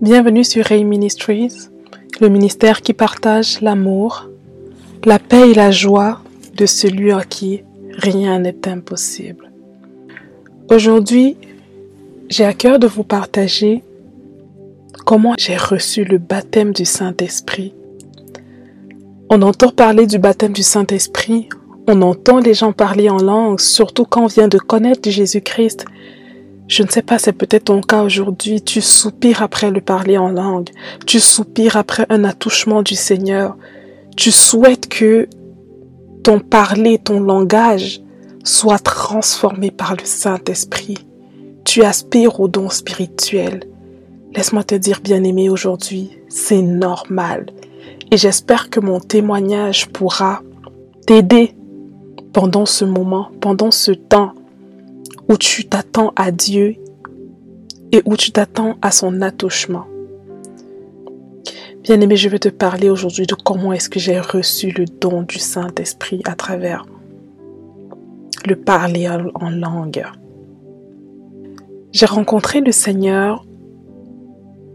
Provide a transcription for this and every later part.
Bienvenue sur Ray Ministries, le ministère qui partage l'amour, la paix et la joie de celui à qui rien n'est impossible. Aujourd'hui, j'ai à cœur de vous partager comment j'ai reçu le baptême du Saint-Esprit. On entend parler du baptême du Saint-Esprit, on entend les gens parler en langue, surtout quand on vient de connaître Jésus-Christ. Je ne sais pas, c'est peut-être ton cas aujourd'hui. Tu soupires après le parler en langue. Tu soupires après un attouchement du Seigneur. Tu souhaites que ton parler, ton langage soit transformé par le Saint-Esprit. Tu aspires au don spirituel. Laisse-moi te dire, bien-aimé, aujourd'hui, c'est normal. Et j'espère que mon témoignage pourra t'aider pendant ce moment, pendant ce temps où tu t'attends à Dieu et où tu t'attends à son attouchement. Bien-aimé, je vais te parler aujourd'hui de comment est-ce que j'ai reçu le don du Saint-Esprit à travers le parler en langue. J'ai rencontré le Seigneur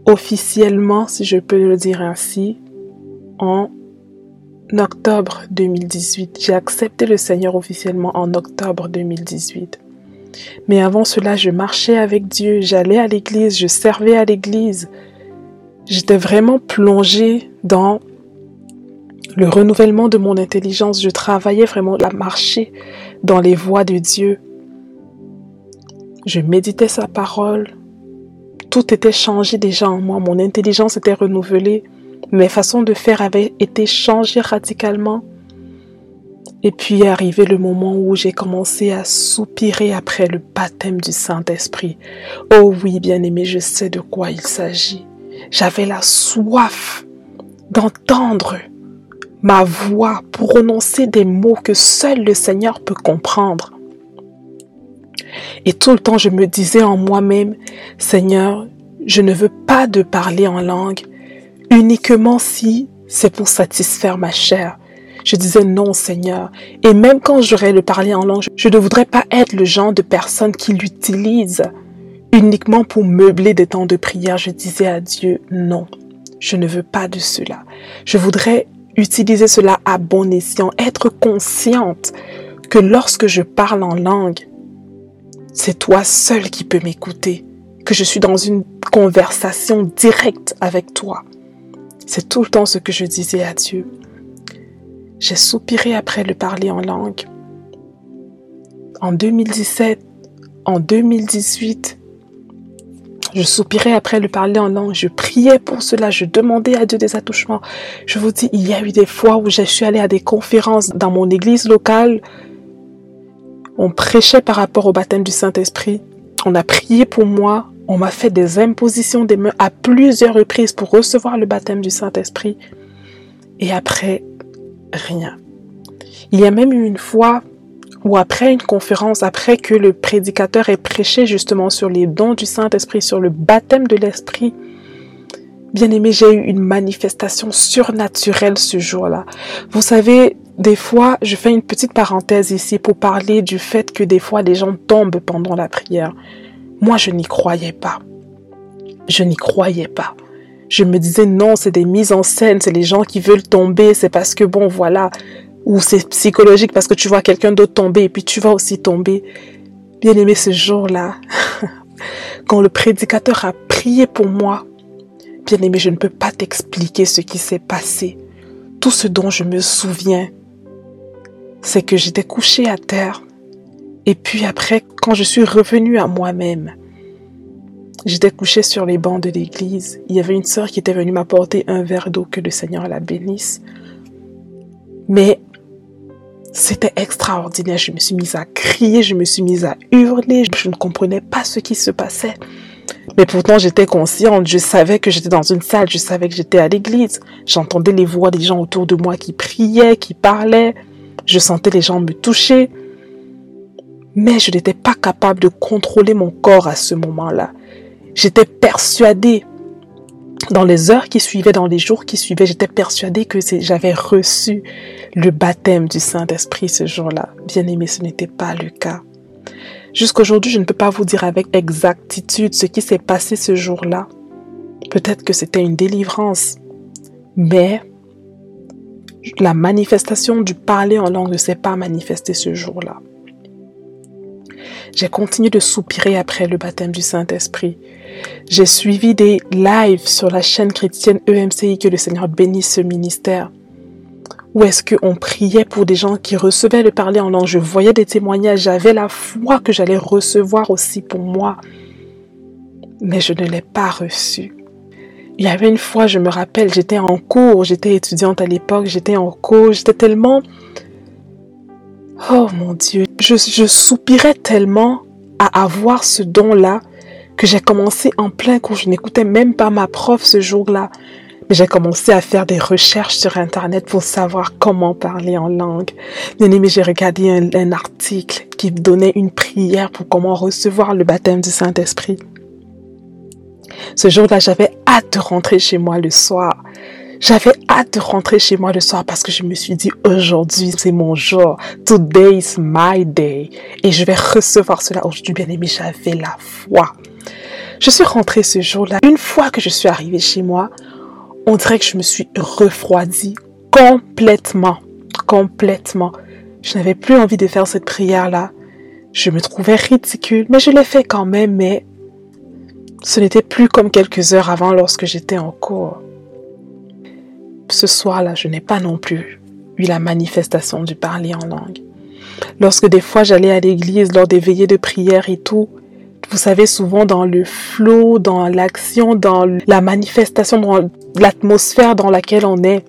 officiellement, si je peux le dire ainsi, en octobre 2018. J'ai accepté le Seigneur officiellement en octobre 2018. Mais avant cela, je marchais avec Dieu, j'allais à l'église, je servais à l'église. J'étais vraiment plongée dans le renouvellement de mon intelligence. Je travaillais vraiment à marcher dans les voies de Dieu. Je méditais sa parole. Tout était changé déjà en moi. Mon intelligence était renouvelée. Mes façons de faire avaient été changées radicalement. Et puis est arrivé le moment où j'ai commencé à soupirer après le baptême du Saint-Esprit. Oh oui, bien-aimé, je sais de quoi il s'agit. J'avais la soif d'entendre ma voix prononcer des mots que seul le Seigneur peut comprendre. Et tout le temps, je me disais en moi-même, Seigneur, je ne veux pas de parler en langue uniquement si c'est pour satisfaire ma chair. Je disais non, Seigneur. Et même quand j'aurais le parler en langue, je ne voudrais pas être le genre de personne qui l'utilise uniquement pour meubler des temps de prière. Je disais à Dieu non. Je ne veux pas de cela. Je voudrais utiliser cela à bon escient, être consciente que lorsque je parle en langue, c'est toi seul qui peux m'écouter, que je suis dans une conversation directe avec toi. C'est tout le temps ce que je disais à Dieu. J'ai soupiré après le parler en langue. En 2017, en 2018, je soupirais après le parler en langue. Je priais pour cela. Je demandais à Dieu des attouchements. Je vous dis, il y a eu des fois où je suis allée à des conférences dans mon église locale. On prêchait par rapport au baptême du Saint-Esprit. On a prié pour moi. On m'a fait des impositions des mains à plusieurs reprises pour recevoir le baptême du Saint-Esprit. Et après, rien. Il y a même eu une fois où après une conférence, après que le prédicateur ait prêché justement sur les dons du Saint-Esprit, sur le baptême de l'Esprit, bien aimé, j'ai eu une manifestation surnaturelle ce jour-là. Vous savez, des fois, je fais une petite parenthèse ici pour parler du fait que des fois les gens tombent pendant la prière. Moi, je n'y croyais pas. Je n'y croyais pas je me disais non, c'est des mises en scène, c'est les gens qui veulent tomber, c'est parce que bon, voilà, ou c'est psychologique parce que tu vois quelqu'un d'autre tomber et puis tu vas aussi tomber. Bien aimé ce jour-là, quand le prédicateur a prié pour moi, bien aimé, je ne peux pas t'expliquer ce qui s'est passé. Tout ce dont je me souviens, c'est que j'étais couché à terre. Et puis après, quand je suis revenue à moi-même, J'étais couchée sur les bancs de l'église. Il y avait une sœur qui était venue m'apporter un verre d'eau que le Seigneur la bénisse. Mais c'était extraordinaire. Je me suis mise à crier, je me suis mise à hurler. Je ne comprenais pas ce qui se passait. Mais pourtant, j'étais consciente. Je savais que j'étais dans une salle. Je savais que j'étais à l'église. J'entendais les voix des gens autour de moi qui priaient, qui parlaient. Je sentais les gens me toucher. Mais je n'étais pas capable de contrôler mon corps à ce moment-là. J'étais persuadée, dans les heures qui suivaient, dans les jours qui suivaient, j'étais persuadée que j'avais reçu le baptême du Saint-Esprit ce jour-là. Bien aimé, ce n'était pas le cas. Jusqu'aujourd'hui, je ne peux pas vous dire avec exactitude ce qui s'est passé ce jour-là. Peut-être que c'était une délivrance. Mais la manifestation du parler en langue ne s'est pas manifestée ce jour-là. J'ai continué de soupirer après le baptême du Saint-Esprit. J'ai suivi des lives sur la chaîne chrétienne EMCI que le Seigneur bénisse ce ministère. Où est-ce qu'on priait pour des gens qui recevaient le parler en langue? Je voyais des témoignages, j'avais la foi que j'allais recevoir aussi pour moi. Mais je ne l'ai pas reçu. Il y avait une fois, je me rappelle, j'étais en cours, j'étais étudiante à l'époque, j'étais en cours, j'étais tellement... Oh mon Dieu, je, soupirais tellement à avoir ce don-là que j'ai commencé en plein cours. Je n'écoutais même pas ma prof ce jour-là. Mais j'ai commencé à faire des recherches sur Internet pour savoir comment parler en langue. Bien aimé, j'ai regardé un article qui donnait une prière pour comment recevoir le baptême du Saint-Esprit. Ce jour-là, j'avais hâte de rentrer chez moi le soir. J'avais hâte de rentrer chez moi le soir parce que je me suis dit aujourd'hui c'est mon jour. Today is my day. Et je vais recevoir cela aujourd'hui, bien aimé. J'avais la foi. Je suis rentrée ce jour-là. Une fois que je suis arrivée chez moi, on dirait que je me suis refroidie complètement. Complètement. Je n'avais plus envie de faire cette prière-là. Je me trouvais ridicule, mais je l'ai fait quand même, mais ce n'était plus comme quelques heures avant lorsque j'étais en cours. Ce soir-là, je n'ai pas non plus eu la manifestation du parler en langue. Lorsque des fois j'allais à l'église lors des veillées de prière et tout, vous savez, souvent dans le flot, dans l'action, dans la manifestation, dans l'atmosphère dans laquelle on est,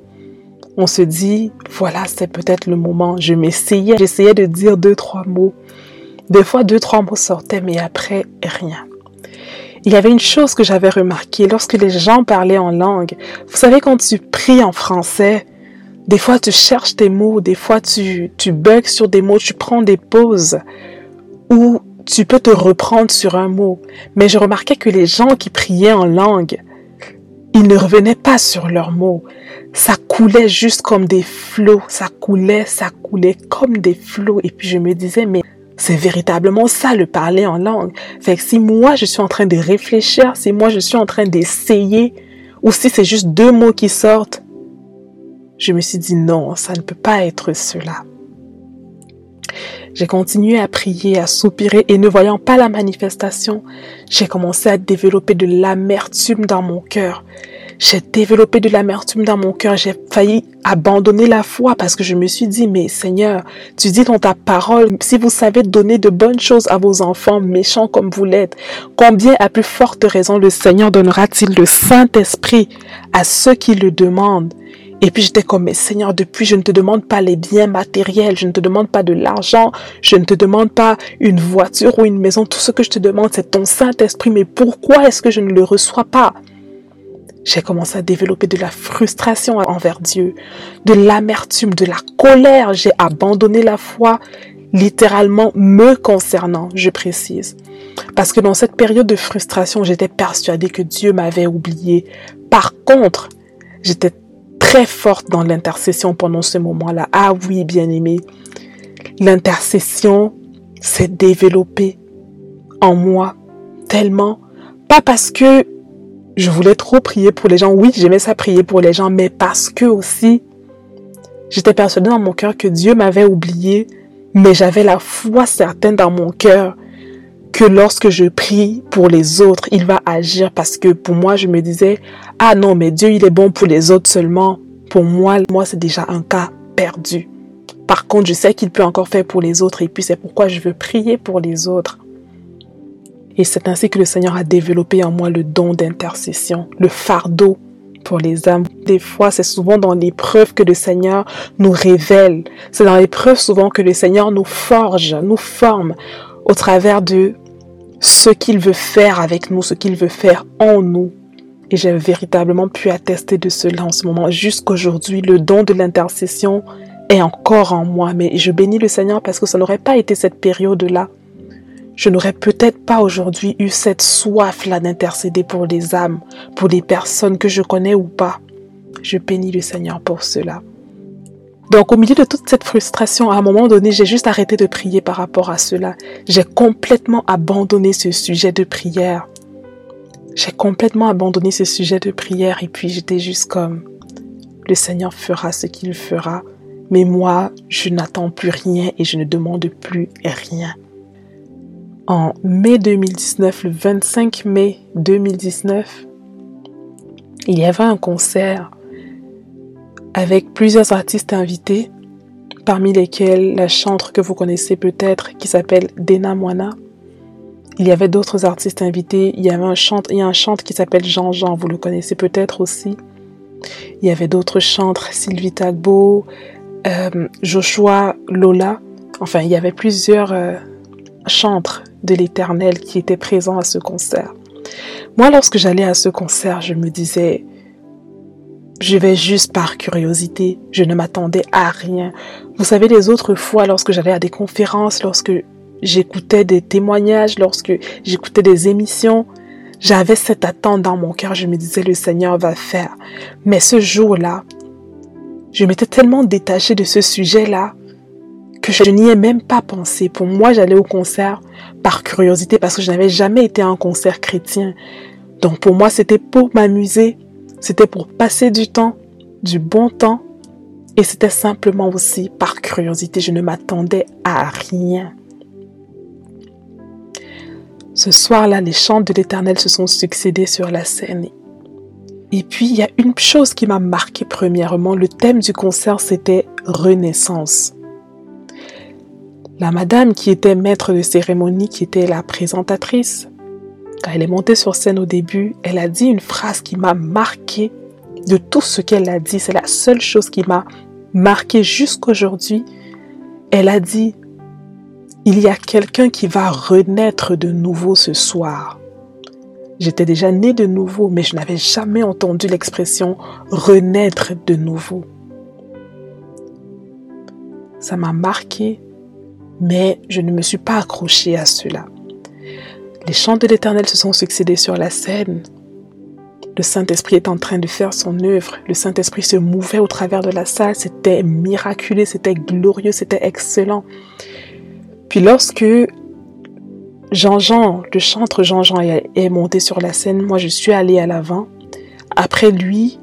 on se dit, voilà, c'est peut-être le moment. Je m'essayais, j'essayais de dire deux, trois mots. Des fois, deux, trois mots sortaient, mais après, rien. Il y avait une chose que j'avais remarqué lorsque les gens parlaient en langue. Vous savez, quand tu pries en français, des fois tu cherches tes mots, des fois tu, tu bugs sur des mots, tu prends des pauses ou tu peux te reprendre sur un mot. Mais je remarquais que les gens qui priaient en langue, ils ne revenaient pas sur leurs mots. Ça coulait juste comme des flots. Ça coulait, ça coulait comme des flots. Et puis je me disais, mais c'est véritablement ça le parler en langue. Fait que si moi je suis en train de réfléchir, si moi je suis en train d'essayer, ou si c'est juste deux mots qui sortent, je me suis dit non, ça ne peut pas être cela. J'ai continué à prier, à soupirer et ne voyant pas la manifestation, j'ai commencé à développer de l'amertume dans mon cœur. J'ai développé de l'amertume dans mon cœur. J'ai failli abandonner la foi parce que je me suis dit, mais Seigneur, tu dis dans ta parole, si vous savez donner de bonnes choses à vos enfants, méchants comme vous l'êtes, combien à plus forte raison le Seigneur donnera-t-il le Saint-Esprit à ceux qui le demandent? Et puis j'étais comme, mais Seigneur, depuis, je ne te demande pas les biens matériels, je ne te demande pas de l'argent, je ne te demande pas une voiture ou une maison. Tout ce que je te demande, c'est ton Saint-Esprit. Mais pourquoi est-ce que je ne le reçois pas? J'ai commencé à développer de la frustration envers Dieu, de l'amertume, de la colère. J'ai abandonné la foi littéralement me concernant, je précise. Parce que dans cette période de frustration, j'étais persuadée que Dieu m'avait oublié. Par contre, j'étais très forte dans l'intercession pendant ce moment-là. Ah oui, bien aimé, l'intercession s'est développée en moi tellement, pas parce que je voulais trop prier pour les gens. Oui, j'aimais ça prier pour les gens, mais parce que aussi, j'étais persuadée dans mon cœur que Dieu m'avait oublié, mais j'avais la foi certaine dans mon cœur que lorsque je prie pour les autres, il va agir parce que pour moi, je me disais, ah non, mais Dieu, il est bon pour les autres seulement. Pour moi, moi, c'est déjà un cas perdu. Par contre, je sais qu'il peut encore faire pour les autres et puis c'est pourquoi je veux prier pour les autres. Et c'est ainsi que le Seigneur a développé en moi le don d'intercession, le fardeau pour les âmes. Des fois, c'est souvent dans l'épreuve que le Seigneur nous révèle. C'est dans l'épreuve souvent que le Seigneur nous forge, nous forme au travers de ce qu'il veut faire avec nous, ce qu'il veut faire en nous. Et j'ai véritablement pu attester de cela en ce moment. Jusqu'aujourd'hui, le don de l'intercession est encore en moi. Mais je bénis le Seigneur parce que ça n'aurait pas été cette période-là je n'aurais peut-être pas aujourd'hui eu cette soif-là d'intercéder pour les âmes, pour les personnes que je connais ou pas. Je bénis le Seigneur pour cela. Donc au milieu de toute cette frustration, à un moment donné, j'ai juste arrêté de prier par rapport à cela. J'ai complètement abandonné ce sujet de prière. j'ai complètement abandonné ce sujet de prière et puis j'étais juste comme, le Seigneur fera ce qu'il fera, mais moi, je n'attends plus rien et je ne demande plus rien. En mai 2019, le 25 mai 2019, il y avait un concert avec plusieurs artistes invités, parmi lesquels la chantre que vous connaissez peut-être qui s'appelle Dena Moana. Il y avait d'autres artistes invités. Il y avait un chante, qui s'appelle Jean-Jean, vous le connaissez peut-être aussi. Il y avait d'autres chantres, Sylvie Tagbo, euh, Joshua Lola. Enfin, il y avait plusieurs euh, de l'Éternel qui étaient présents à ce concert. Moi, lorsque j'allais à ce concert, je me disais, je vais juste par curiosité. Je ne m'attendais à rien. Vous savez, les autres fois, lorsque j'allais à des conférences, lorsque j'écoutais des témoignages, lorsque j'écoutais des émissions, j'avais cette attente dans mon cœur. Je me disais, le Seigneur va faire. Mais ce jour-là, je m'étais tellement détachée de ce sujet-là que je n'y ai même pas pensé. Pour moi, j'allais au concert par curiosité parce que je n'avais jamais été à un concert chrétien. Donc pour moi, c'était pour m'amuser, c'était pour passer du temps, du bon temps, et c'était simplement aussi par curiosité. Je ne m'attendais à rien. Ce soir-là, les chants de l'Éternel se sont succédés sur la scène. Et puis, il y a une chose qui m'a marqué premièrement. Le thème du concert, c'était Renaissance. La madame qui était maître de cérémonie, qui était la présentatrice, quand elle est montée sur scène au début, elle a dit une phrase qui m'a marqué de tout ce qu'elle a dit. C'est la seule chose qui m'a marqué jusqu'aujourd'hui. Elle a dit il y a quelqu'un qui va renaître de nouveau ce soir. J'étais déjà née de nouveau, mais je n'avais jamais entendu l'expression renaître de nouveau. Ça m'a marqué, mais je ne me suis pas accrochée à cela. Les chants de l'Éternel se sont succédés sur la scène. Le Saint-Esprit est en train de faire son œuvre. Le Saint-Esprit se mouvait au travers de la salle. C'était miraculeux, c'était glorieux, c'était excellent. Puis lorsque Jean-Jean, le chantre Jean-Jean est monté sur la scène, moi je suis allée à l'avant. Après lui,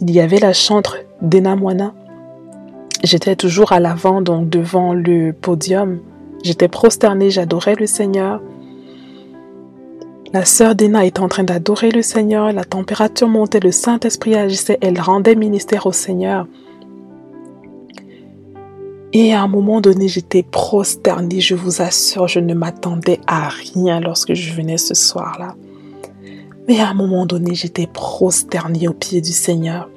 il y avait la chantre Dena Moana. J'étais toujours à l'avant, donc devant le podium. J'étais prosternée, j'adorais le Seigneur. La sœur Dena était en train d'adorer le Seigneur, la température montait, le Saint-Esprit agissait, elle rendait ministère au Seigneur. Et à un moment donné, j'étais prosternée, je vous assure, je ne m'attendais à rien lorsque je venais ce soir-là. Mais à un moment donné, j'étais prosternée au pied du Seigneur.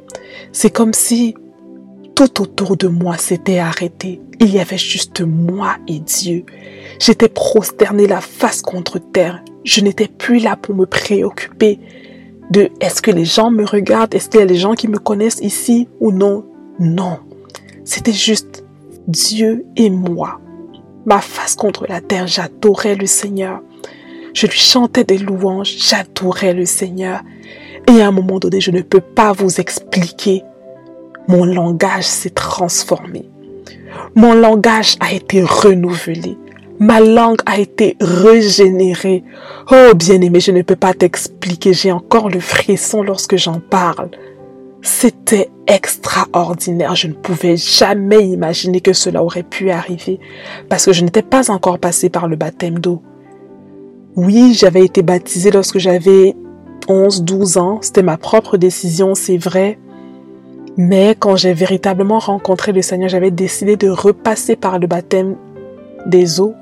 C'est comme si tout autour de moi s'était arrêté. Il y avait juste moi et Dieu. J'étais prosternée la face contre terre. Je n'étais plus là pour me préoccuper de est-ce que les gens me regardent, est-ce qu'il y a des gens qui me connaissent ici ou non? Non. C'était juste Dieu et moi. Ma face contre la terre, j'adorais le Seigneur. Je lui chantais des louanges, j'adorais le Seigneur. Et à un moment donné, je ne peux pas vous expliquer. Mon langage s'est transformé. Mon langage a été renouvelé. Ma langue a été régénérée. Oh bien-aimé, je ne peux pas t'expliquer. J'ai encore le frisson lorsque j'en parle. C'était extraordinaire. Je ne pouvais jamais imaginer que cela aurait pu arriver parce que je n'étais pas encore passée par le baptême d'eau. Oui, j'avais été baptisée lorsque j'avais 11, 12 ans. C'était ma propre décision, c'est vrai. Mais quand j'ai véritablement rencontré le Seigneur, j'avais décidé de repasser par le baptême des eaux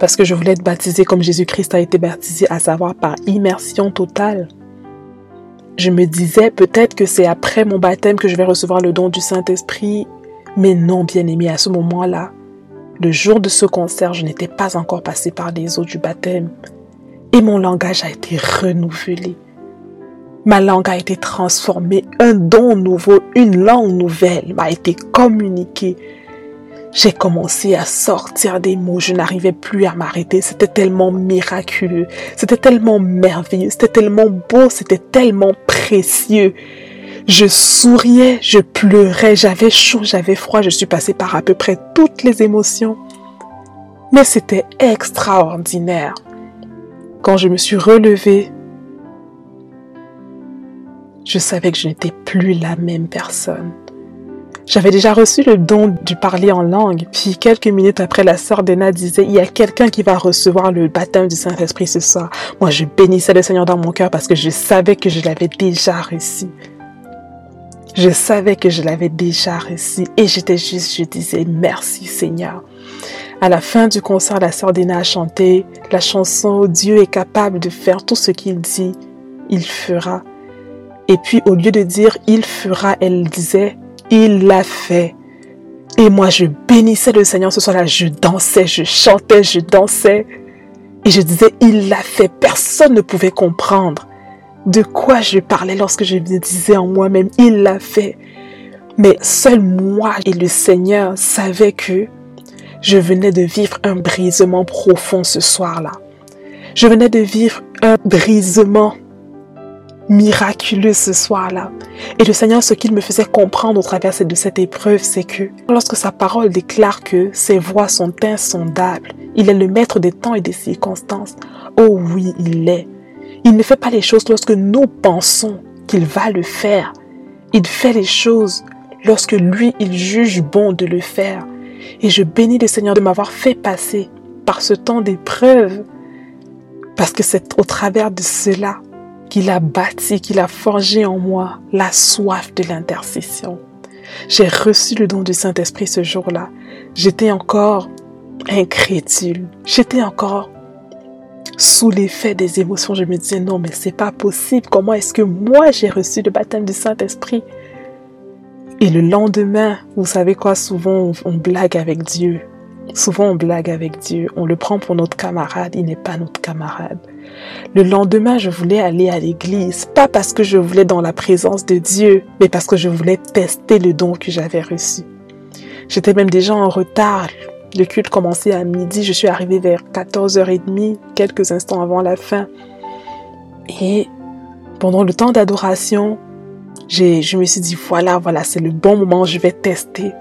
parce que je voulais être baptisée comme Jésus-Christ a été baptisé, à savoir par immersion totale. Je me disais peut-être que c'est après mon baptême que je vais recevoir le don du Saint-Esprit. Mais non, bien aimé, à ce moment-là, le jour de ce concert, je n'étais pas encore passé par les eaux du baptême. Et mon langage a été renouvelé. Ma langue a été transformée. Un don nouveau, une langue nouvelle m'a été communiquée. J'ai commencé à sortir des mots, je n'arrivais plus à m'arrêter. C'était tellement miraculeux, c'était tellement merveilleux, c'était tellement beau, c'était tellement précieux. Je souriais, je pleurais, j'avais chaud, j'avais froid, je suis passée par à peu près toutes les émotions. Mais c'était extraordinaire. quand je me suis relevée, je savais que je n'étais plus la même personne. J'avais déjà reçu le don du parler en langue, puis quelques minutes après, la sœur d'Ena disait, il y a quelqu'un qui va recevoir le baptême du Saint-Esprit ce soir. Moi, je bénissais le Seigneur dans mon cœur parce que je savais que je l'avais déjà reçu. Je savais que je l'avais déjà reçu et j'étais juste, je disais merci Seigneur. À la fin du concert, la sœur d'Ena a chanté la chanson Dieu est capable de faire tout ce qu'il dit, il fera. Et puis au lieu de dire il fera, elle disait il l'a fait. Et moi, je bénissais le Seigneur ce soir-là. Je dansais, je chantais, je dansais. Et je disais, il l'a fait. Personne ne pouvait comprendre de quoi je parlais lorsque je disais en moi-même, il l'a fait. Mais seul moi et le Seigneur savaient que je venais de vivre un brisement profond ce soir-là. Je venais de vivre un brisement miraculeux ce soir-là. Et le Seigneur, ce qu'il me faisait comprendre au travers de cette épreuve, c'est que lorsque sa parole déclare que ses voies sont insondables, il est le maître des temps et des circonstances. Oh oui, il l'est. Il ne fait pas les choses lorsque nous pensons qu'il va le faire. Il fait les choses lorsque lui, il juge bon de le faire. Et je bénis le Seigneur de m'avoir fait passer par ce temps d'épreuve, parce que c'est au travers de cela qu'il a bâti, qu'il a forgé en moi la soif de l'intercession. J'ai reçu le don du Saint-Esprit ce jour-là. J'étais encore incrédule. J'étais encore sous l'effet des émotions. Je me disais non, mais c'est pas possible. Comment est-ce que moi j'ai reçu le baptême du Saint-Esprit? Et le lendemain, vous savez quoi, souvent on blague avec Dieu. Souvent on blague avec Dieu. On le prend pour notre camarade. Il n'est pas notre camarade. Le lendemain, je voulais aller à l'église, pas parce que je voulais dans la présence de Dieu, mais parce que je voulais tester le don que j'avais reçu. J'étais même déjà en retard. Le culte commençait à midi, je suis arrivée vers 14h30, quelques instants avant la fin. Et pendant le temps d'adoration, je me suis dit, voilà, voilà, c'est le bon moment, je vais tester.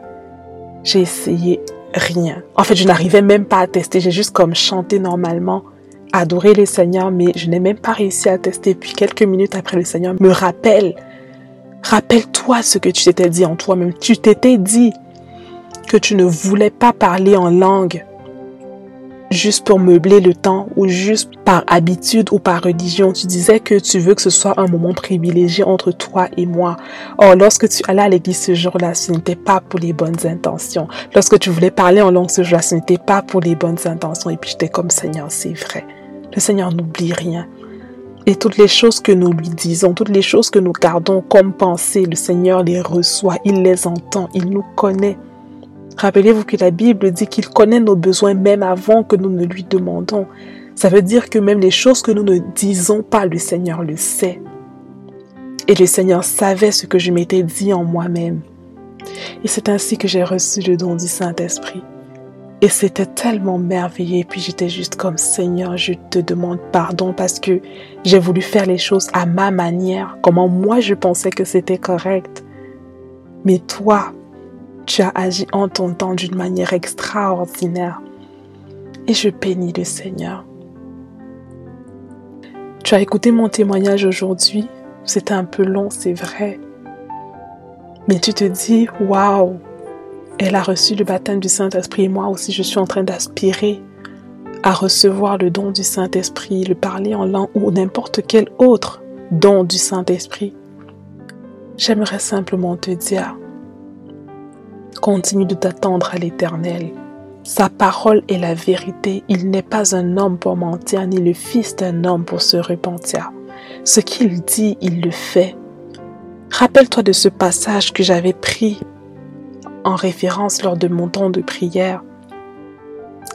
J'ai essayé rien. En fait, je n'arrivais même pas à tester, j'ai juste comme chanté normalement adorer le Seigneur, mais je n'ai même pas réussi à tester. Puis quelques minutes après, le Seigneur me rappelle, rappelle-toi ce que tu t'étais dit en toi-même. Tu t'étais dit que tu ne voulais pas parler en langue juste pour meubler le temps ou juste par habitude ou par religion. Tu disais que tu veux que ce soit un moment privilégié entre toi et moi. Or, lorsque tu allais à l'église ce jour-là, ce n'était pas pour les bonnes intentions. Lorsque tu voulais parler en langue ce jour-là, ce n'était pas pour les bonnes intentions. Et puis j'étais comme Seigneur, c'est vrai. Le Seigneur n'oublie rien. Et toutes les choses que nous lui disons, toutes les choses que nous gardons comme pensées, le Seigneur les reçoit, il les entend, il nous connaît. Rappelez-vous que la Bible dit qu'il connaît nos besoins même avant que nous ne lui demandons. Ça veut dire que même les choses que nous ne disons pas, le Seigneur le sait. Et le Seigneur savait ce que je m'étais dit en moi-même. Et c'est ainsi que j'ai reçu le don du Saint-Esprit. Et c'était tellement merveilleux. Et puis j'étais juste comme Seigneur, je te demande pardon parce que j'ai voulu faire les choses à ma manière, comment moi je pensais que c'était correct. Mais toi, tu as agi en ton temps d'une manière extraordinaire. Et je bénis le Seigneur. Tu as écouté mon témoignage aujourd'hui. C'était un peu long, c'est vrai. Mais tu te dis, waouh, elle a reçu le baptême du Saint-Esprit et moi aussi je suis en train d'aspirer à recevoir le don du Saint-Esprit, le parler en langue ou n'importe quel autre don du Saint-Esprit. J'aimerais simplement te dire, continue de t'attendre à l'Éternel. Sa parole est la vérité. Il n'est pas un homme pour mentir, ni le fils d'un homme pour se repentir. Ce qu'il dit, il le fait. Rappelle-toi de ce passage que j'avais pris en référence lors de mon temps de prière.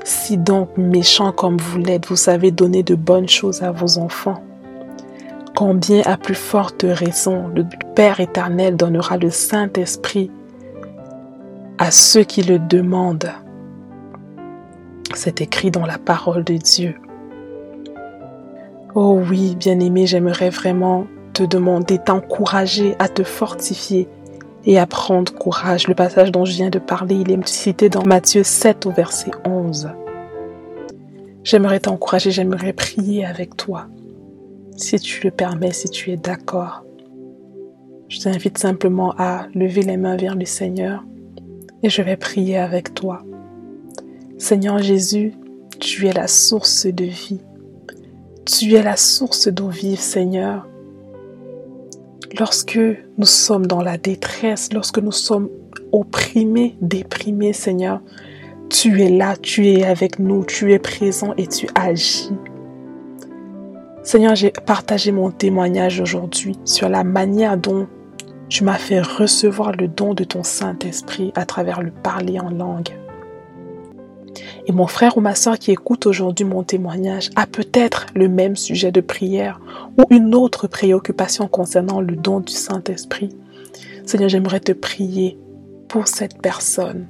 Si donc méchant comme vous l'êtes, vous savez donner de bonnes choses à vos enfants, combien à plus forte raison le Père éternel donnera le Saint-Esprit à ceux qui le demandent. C'est écrit dans la parole de Dieu. Oh oui, bien-aimé, j'aimerais vraiment te demander, t'encourager à te fortifier et à prendre courage. Le passage dont je viens de parler, il est cité dans Matthieu 7 au verset 11. J'aimerais t'encourager, j'aimerais prier avec toi. Si tu le permets, si tu es d'accord. Je t'invite simplement à lever les mains vers le Seigneur et je vais prier avec toi. Seigneur Jésus, tu es la source de vie. Tu es la source d'eau vive, Seigneur. Lorsque nous sommes dans la détresse, lorsque nous sommes opprimés, déprimés, Seigneur, tu es là, tu es avec nous, tu es présent et tu agis. Seigneur, j'ai partagé mon témoignage aujourd'hui sur la manière dont tu m'as fait recevoir le don de ton Saint-Esprit à travers le parler en langue. Et mon frère ou ma soeur qui écoute aujourd'hui mon témoignage a peut-être le même sujet de prière ou une autre préoccupation concernant le don du Saint-Esprit. Seigneur, j'aimerais te prier pour cette personne.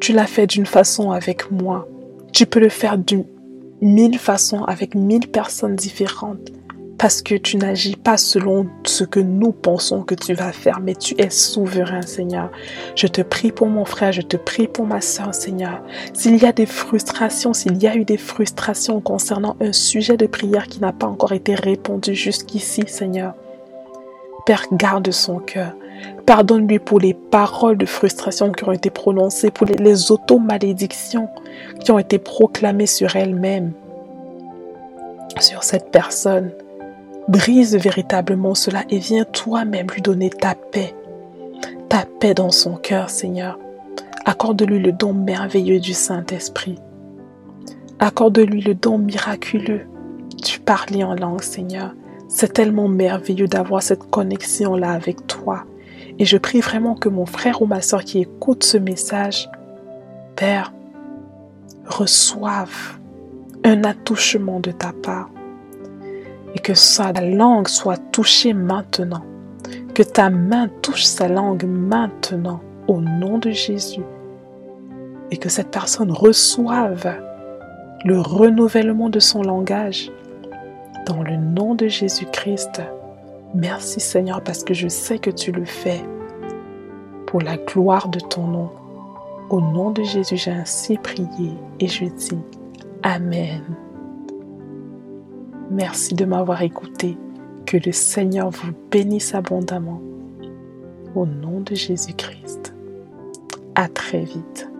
Tu l'as fait d'une façon avec moi. Tu peux le faire d'une mille façons avec mille personnes différentes parce que tu n'agis pas selon ce que nous pensons que tu vas faire, mais tu es souverain, Seigneur. Je te prie pour mon frère, je te prie pour ma soeur, Seigneur. S'il y a des frustrations, s'il y a eu des frustrations concernant un sujet de prière qui n'a pas encore été répondu jusqu'ici, Seigneur, Père, garde son cœur. Pardonne-lui pour les paroles de frustration qui ont été prononcées, pour les, les auto-malédictions qui ont été proclamées sur elle-même, sur cette personne. Brise véritablement cela et viens toi-même lui donner ta paix, ta paix dans son cœur, Seigneur. Accorde-lui le don merveilleux du Saint-Esprit. Accorde-lui le don miraculeux du parler en langue, Seigneur. C'est tellement merveilleux d'avoir cette connexion-là avec toi. Et je prie vraiment que mon frère ou ma soeur qui écoute ce message, Père, reçoive un attouchement de ta part et que sa langue soit touchée maintenant. Que ta main touche sa langue maintenant au nom de Jésus. Et que cette personne reçoive le renouvellement de son langage dans le nom de Jésus-Christ. Merci Seigneur parce que je sais que tu le fais pour la gloire de ton nom. Au nom de Jésus, j'ai ainsi prié et je dis Amen. Merci de m'avoir écouté. Que le Seigneur vous bénisse abondamment. Au nom de Jésus-Christ. À très vite.